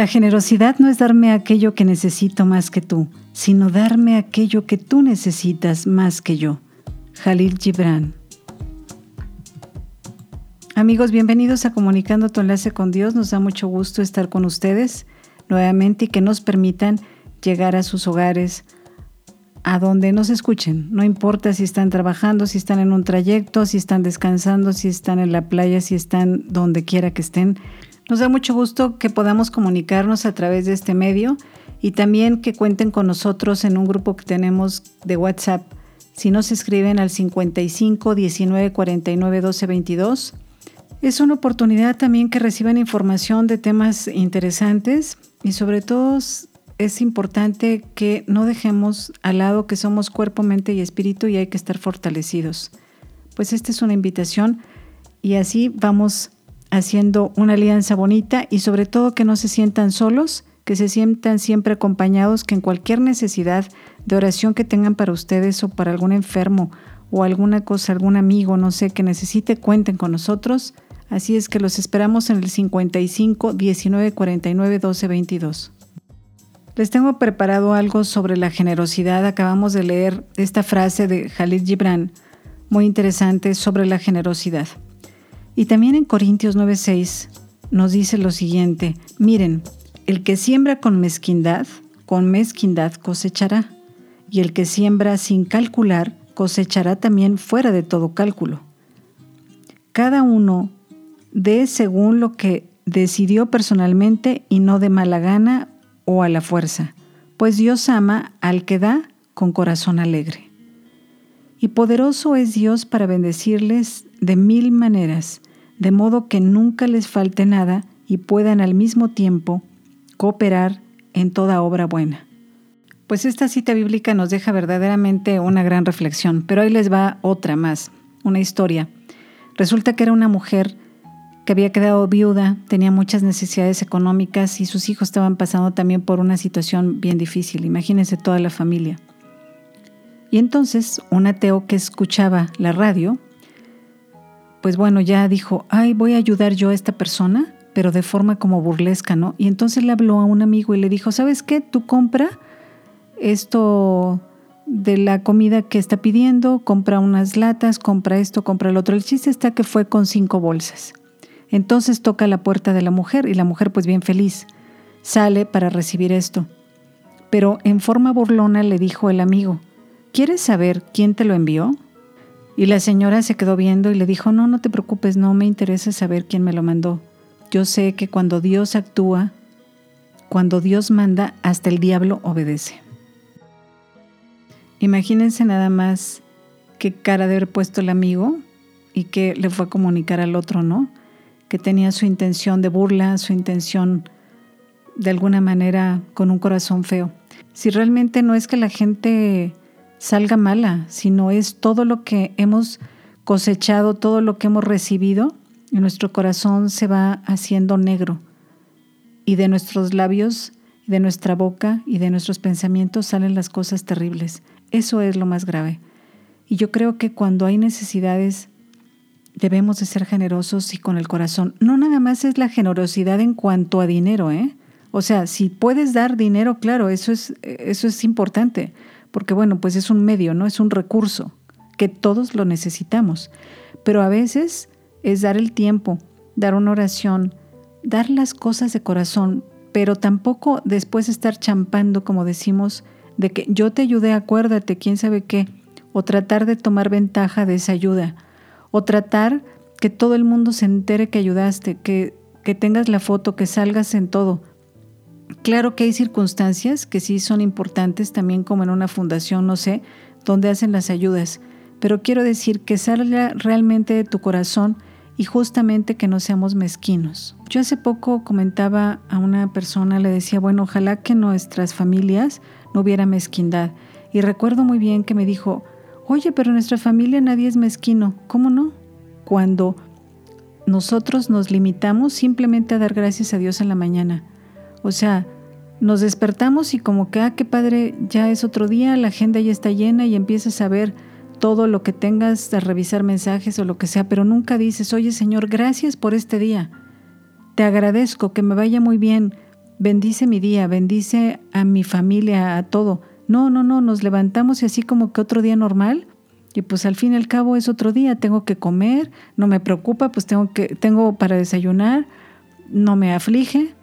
La generosidad no es darme aquello que necesito más que tú, sino darme aquello que tú necesitas más que yo. Jalil Gibran. Amigos, bienvenidos a Comunicando tu enlace con Dios. Nos da mucho gusto estar con ustedes nuevamente y que nos permitan llegar a sus hogares, a donde nos escuchen. No importa si están trabajando, si están en un trayecto, si están descansando, si están en la playa, si están donde quiera que estén. Nos da mucho gusto que podamos comunicarnos a través de este medio y también que cuenten con nosotros en un grupo que tenemos de WhatsApp. Si nos escriben al 55 19 49 12 22, es una oportunidad también que reciban información de temas interesantes y sobre todo es importante que no dejemos al lado que somos cuerpo, mente y espíritu y hay que estar fortalecidos. Pues esta es una invitación y así vamos haciendo una alianza bonita y sobre todo que no se sientan solos, que se sientan siempre acompañados, que en cualquier necesidad de oración que tengan para ustedes o para algún enfermo o alguna cosa, algún amigo, no sé, que necesite, cuenten con nosotros. Así es que los esperamos en el 55 19 49 12 22. Les tengo preparado algo sobre la generosidad. Acabamos de leer esta frase de Khalid Gibran, muy interesante sobre la generosidad. Y también en Corintios 9:6 nos dice lo siguiente, miren, el que siembra con mezquindad, con mezquindad cosechará, y el que siembra sin calcular, cosechará también fuera de todo cálculo. Cada uno dé según lo que decidió personalmente y no de mala gana o a la fuerza, pues Dios ama al que da con corazón alegre. Y poderoso es Dios para bendecirles de mil maneras, de modo que nunca les falte nada y puedan al mismo tiempo cooperar en toda obra buena. Pues esta cita bíblica nos deja verdaderamente una gran reflexión, pero ahí les va otra más, una historia. Resulta que era una mujer que había quedado viuda, tenía muchas necesidades económicas y sus hijos estaban pasando también por una situación bien difícil, imagínense toda la familia. Y entonces un ateo que escuchaba la radio pues bueno, ya dijo, ay, voy a ayudar yo a esta persona, pero de forma como burlesca, ¿no? Y entonces le habló a un amigo y le dijo, ¿sabes qué? Tú compra esto de la comida que está pidiendo, compra unas latas, compra esto, compra el otro. El chiste está que fue con cinco bolsas. Entonces toca la puerta de la mujer y la mujer pues bien feliz sale para recibir esto. Pero en forma burlona le dijo el amigo, ¿quieres saber quién te lo envió? Y la señora se quedó viendo y le dijo, no, no te preocupes, no me interesa saber quién me lo mandó. Yo sé que cuando Dios actúa, cuando Dios manda, hasta el diablo obedece. Imagínense nada más qué cara de haber puesto el amigo y que le fue a comunicar al otro, ¿no? Que tenía su intención de burla, su intención de alguna manera con un corazón feo. Si realmente no es que la gente salga mala, sino es todo lo que hemos cosechado, todo lo que hemos recibido, y nuestro corazón se va haciendo negro. Y de nuestros labios, de nuestra boca y de nuestros pensamientos salen las cosas terribles. Eso es lo más grave. Y yo creo que cuando hay necesidades debemos de ser generosos y con el corazón. No nada más es la generosidad en cuanto a dinero, ¿eh? O sea, si puedes dar dinero, claro, eso es, eso es importante porque bueno, pues es un medio, ¿no? Es un recurso que todos lo necesitamos. Pero a veces es dar el tiempo, dar una oración, dar las cosas de corazón, pero tampoco después estar champando, como decimos, de que yo te ayudé, acuérdate, quién sabe qué, o tratar de tomar ventaja de esa ayuda, o tratar que todo el mundo se entere que ayudaste, que, que tengas la foto, que salgas en todo. Claro que hay circunstancias que sí son importantes, también como en una fundación, no sé, donde hacen las ayudas, pero quiero decir que salga realmente de tu corazón y justamente que no seamos mezquinos. Yo hace poco comentaba a una persona, le decía, bueno, ojalá que nuestras familias no hubiera mezquindad. Y recuerdo muy bien que me dijo, oye, pero en nuestra familia nadie es mezquino. ¿Cómo no? Cuando nosotros nos limitamos simplemente a dar gracias a Dios en la mañana. O sea, nos despertamos y como que, ah, qué padre, ya es otro día, la agenda ya está llena y empiezas a ver todo lo que tengas, a revisar mensajes o lo que sea, pero nunca dices, oye Señor, gracias por este día. Te agradezco, que me vaya muy bien. Bendice mi día, bendice a mi familia, a todo. No, no, no, nos levantamos y así como que otro día normal. Y pues al fin y al cabo es otro día, tengo que comer, no me preocupa, pues tengo que tengo para desayunar, no me aflige,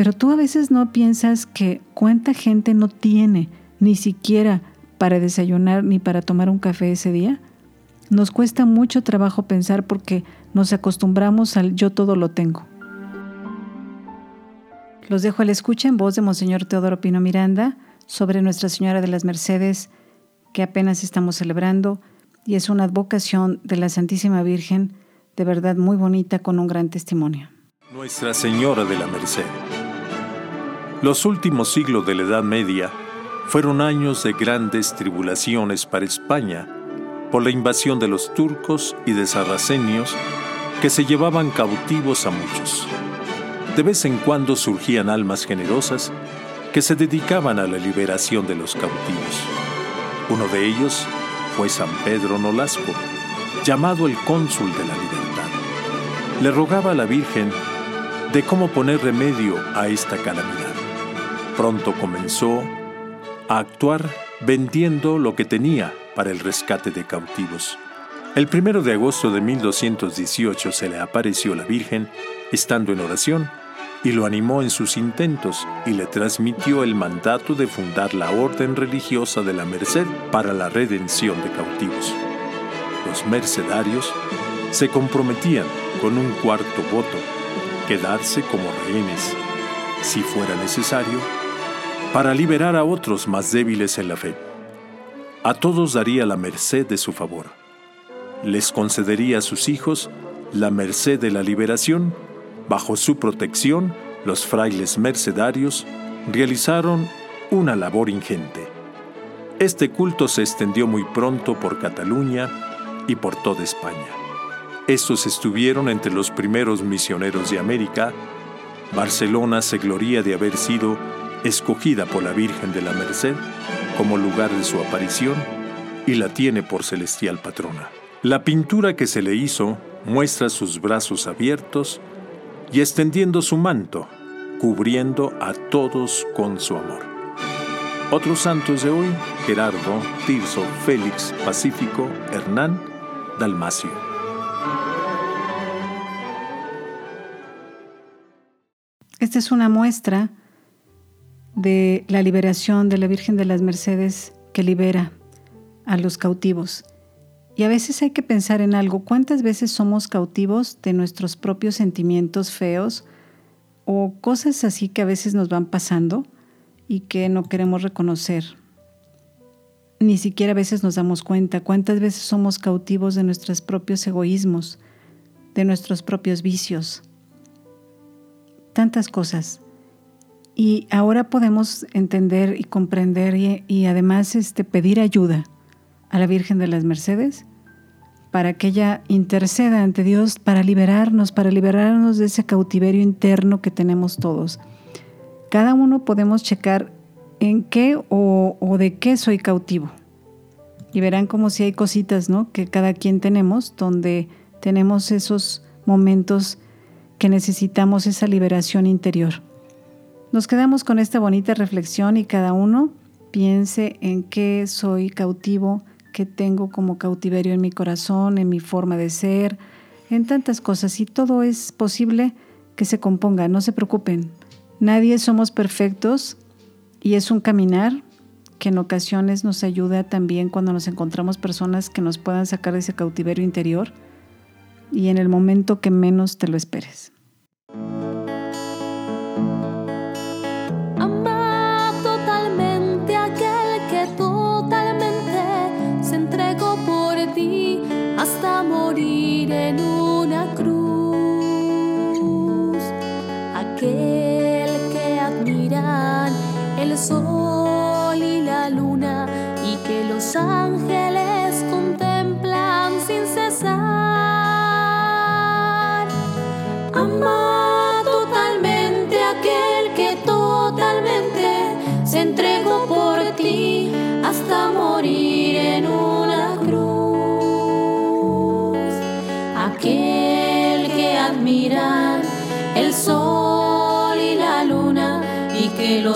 pero tú a veces no piensas que cuánta gente no tiene ni siquiera para desayunar ni para tomar un café ese día? Nos cuesta mucho trabajo pensar porque nos acostumbramos al yo todo lo tengo. Los dejo al escucha en voz de Monseñor Teodoro Pino Miranda sobre Nuestra Señora de las Mercedes, que apenas estamos celebrando, y es una advocación de la Santísima Virgen, de verdad muy bonita, con un gran testimonio. Nuestra Señora de la Merced. Los últimos siglos de la Edad Media fueron años de grandes tribulaciones para España por la invasión de los turcos y de sarracenios que se llevaban cautivos a muchos. De vez en cuando surgían almas generosas que se dedicaban a la liberación de los cautivos. Uno de ellos fue San Pedro Nolasco, llamado el cónsul de la libertad. Le rogaba a la Virgen de cómo poner remedio a esta calamidad. Pronto comenzó a actuar vendiendo lo que tenía para el rescate de cautivos. El primero de agosto de 1218 se le apareció la Virgen estando en oración y lo animó en sus intentos y le transmitió el mandato de fundar la Orden Religiosa de la Merced para la redención de cautivos. Los mercedarios se comprometían con un cuarto voto, quedarse como rehenes, si fuera necesario, para liberar a otros más débiles en la fe. A todos daría la merced de su favor. Les concedería a sus hijos la merced de la liberación. Bajo su protección, los frailes mercedarios realizaron una labor ingente. Este culto se extendió muy pronto por Cataluña y por toda España. Estos estuvieron entre los primeros misioneros de América. Barcelona se gloría de haber sido escogida por la Virgen de la Merced como lugar de su aparición y la tiene por celestial patrona. La pintura que se le hizo muestra sus brazos abiertos y extendiendo su manto, cubriendo a todos con su amor. Otros santos de hoy, Gerardo, Tirso, Félix, Pacífico, Hernán, Dalmacio. Esta es una muestra de la liberación de la Virgen de las Mercedes que libera a los cautivos. Y a veces hay que pensar en algo, ¿cuántas veces somos cautivos de nuestros propios sentimientos feos o cosas así que a veces nos van pasando y que no queremos reconocer? Ni siquiera a veces nos damos cuenta cuántas veces somos cautivos de nuestros propios egoísmos, de nuestros propios vicios. Tantas cosas. Y ahora podemos entender y comprender y, además este, pedir ayuda a la Virgen de las Mercedes para que ella interceda ante Dios para liberarnos, para liberarnos de ese cautiverio interno que tenemos todos. Cada uno podemos checar en qué o, de qué soy cautivo. Y verán como si hay cositas, ¿no? Que cada quien tenemos, donde tenemos esos momentos que necesitamos esa liberación interior. Nos quedamos con esta bonita reflexión y cada uno piense en qué soy cautivo, qué tengo como cautiverio en mi corazón, en mi forma de ser, en tantas cosas. Y todo es posible que se componga, no se preocupen. Nadie somos perfectos y es un caminar que en ocasiones nos ayuda también cuando nos encontramos personas que nos puedan sacar de ese cautiverio interior y en el momento que menos te lo esperes.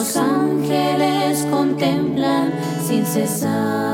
Los ángeles contemplan sin cesar.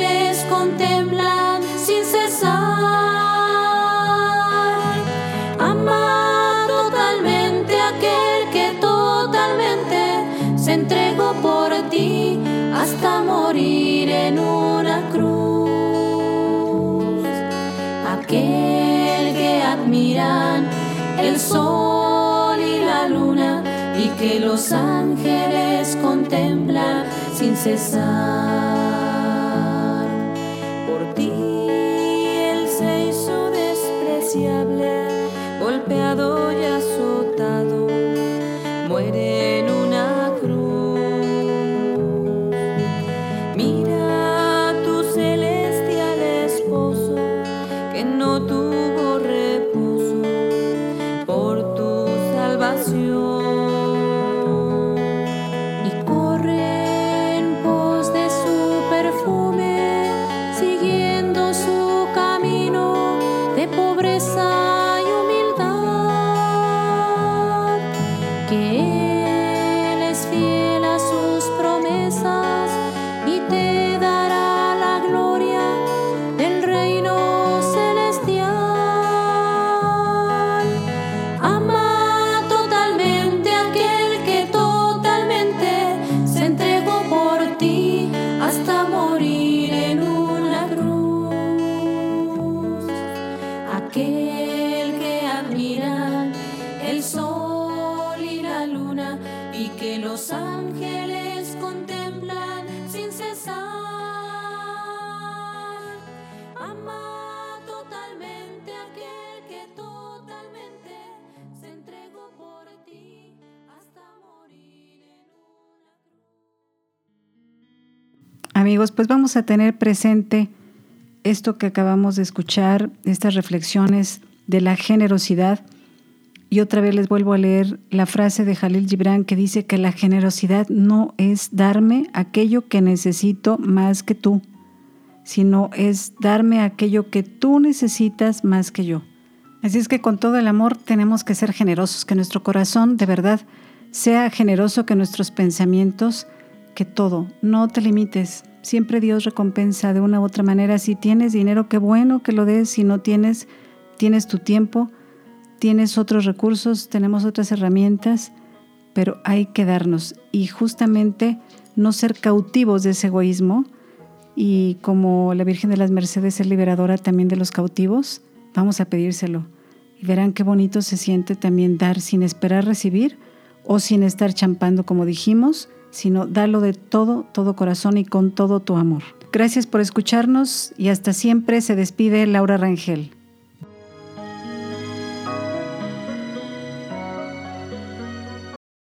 el sol y la luna y que los ángeles contemplan sin cesar. Amigos, pues vamos a tener presente esto que acabamos de escuchar, estas reflexiones de la generosidad. Y otra vez les vuelvo a leer la frase de Jalil Gibran que dice que la generosidad no es darme aquello que necesito más que tú, sino es darme aquello que tú necesitas más que yo. Así es que con todo el amor tenemos que ser generosos, que nuestro corazón de verdad sea generoso, que nuestros pensamientos, que todo, no te limites, Siempre Dios recompensa de una u otra manera. Si tienes dinero, qué bueno que lo des. Si no tienes, tienes tu tiempo, tienes otros recursos, tenemos otras herramientas. pero hay que darnos y justamente no ser cautivos de ese egoísmo y como la Virgen de las Mercedes es liberadora también de los cautivos, vamos a pedírselo. Y verán qué bonito se siente también dar sin esperar recibir o sin estar champando como dijimos, sino darlo de todo, todo corazón y con todo tu amor. Gracias por escucharnos y hasta siempre se despide Laura Rangel.